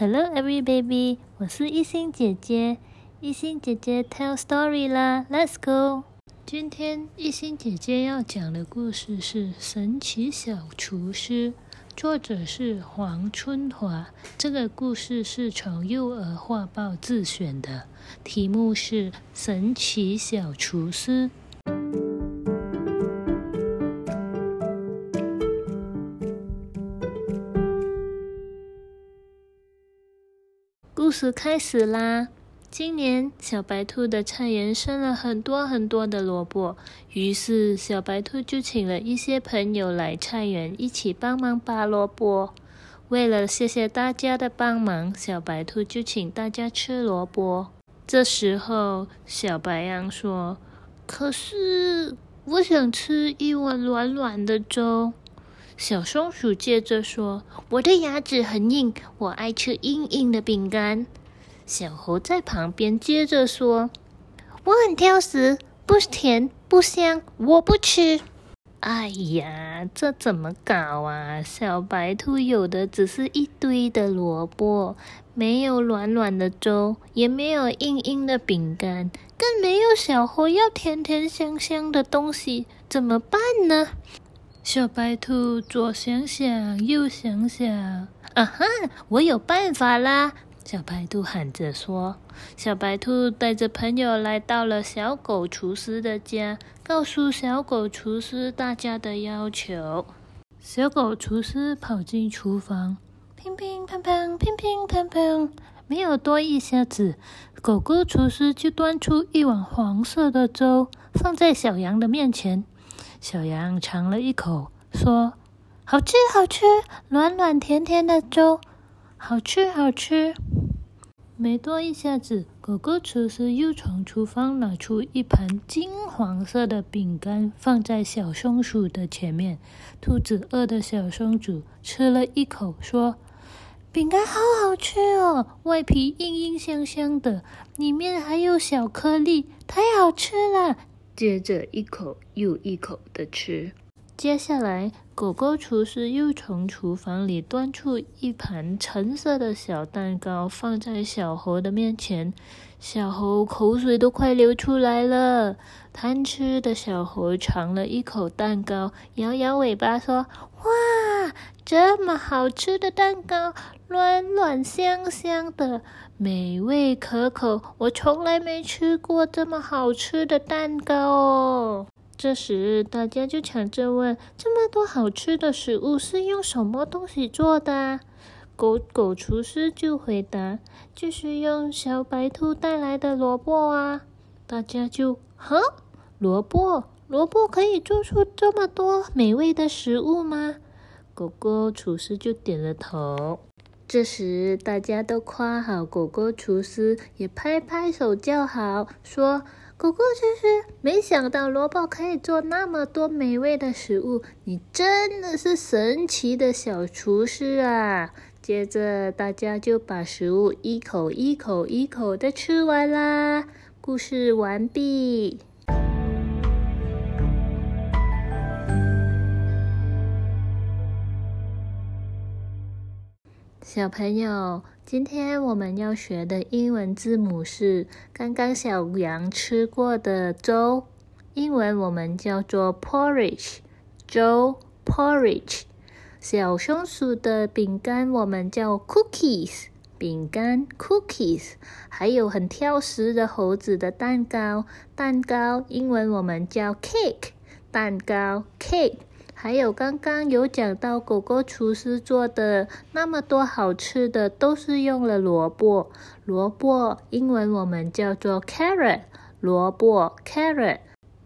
Hello, every baby！我是一心姐姐，一心姐姐 tell story 啦，Let's go！今天一心姐姐要讲的故事是《神奇小厨师》，作者是黄春华。这个故事是从幼儿画报自选的，题目是《神奇小厨师》。故事开始啦！今年小白兔的菜园生了很多很多的萝卜，于是小白兔就请了一些朋友来菜园一起帮忙拔萝卜。为了谢谢大家的帮忙，小白兔就请大家吃萝卜。这时候，小白羊说：“可是我想吃一碗软软的粥。”小松鼠接着说：“我的牙齿很硬，我爱吃硬硬的饼干。”小猴在旁边接着说：“我很挑食，不甜不香，我不吃。”哎呀，这怎么搞啊？小白兔有的只是一堆的萝卜，没有软软的粥，也没有硬硬的饼干，更没有小猴要甜甜香香的东西，怎么办呢？小白兔左想想，右想想，啊哈！我有办法啦！小白兔喊着说：“小白兔带着朋友来到了小狗厨师的家，告诉小狗厨师大家的要求。”小狗厨师跑进厨房，乒乒乓乓，乒乒乓乓，没有多一下子，狗狗厨师就端出一碗黄色的粥，放在小羊的面前。小羊尝了一口，说：“好吃，好吃，暖暖甜甜的粥，好吃，好吃。”没多一下子，狗狗厨师又从厨房拿出一盘金黄色的饼干，放在小松鼠的前面。兔子饿的小松鼠吃了一口，说：“饼干好好吃哦，外皮硬硬香香的，里面还有小颗粒，太好吃了。”接着一口又一口的吃。接下来，狗狗厨师又从厨房里端出一盘橙色的小蛋糕，放在小猴的面前。小猴口水都快流出来了。贪吃的小猴尝了一口蛋糕，摇摇尾巴说：“哇，这么好吃的蛋糕，软软香香的。”美味可口，我从来没吃过这么好吃的蛋糕哦！这时，大家就抢着问：这么多好吃的食物是用什么东西做的？狗狗厨师就回答：就是用小白兔带来的萝卜啊！大家就：哈，萝卜，萝卜可以做出这么多美味的食物吗？狗狗厨师就点了头。这时，大家都夸好狗狗厨师，也拍拍手叫好，说：“狗狗厨师，没想到萝卜可以做那么多美味的食物，你真的是神奇的小厨师啊！”接着，大家就把食物一口一口一口的吃完啦。故事完毕。小朋友，今天我们要学的英文字母是刚刚小羊吃过的粥，英文我们叫做 porridge，粥 porridge。小松鼠的饼干我们叫 cookies，饼干 cookies。还有很挑食的猴子的蛋糕，蛋糕英文我们叫 cake，蛋糕 cake。还有刚刚有讲到狗狗厨师做的那么多好吃的，都是用了萝卜。萝卜英文我们叫做 carrot，萝卜 carrot。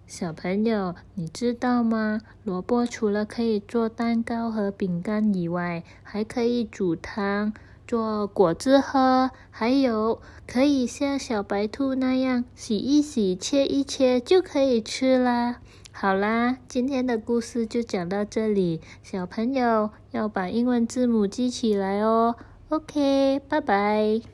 小朋友，你知道吗？萝卜除了可以做蛋糕和饼干以外，还可以煮汤、做果汁喝，还有可以像小白兔那样洗一洗、切一切就可以吃啦。好啦，今天的故事就讲到这里。小朋友要把英文字母记起来哦。OK，拜拜。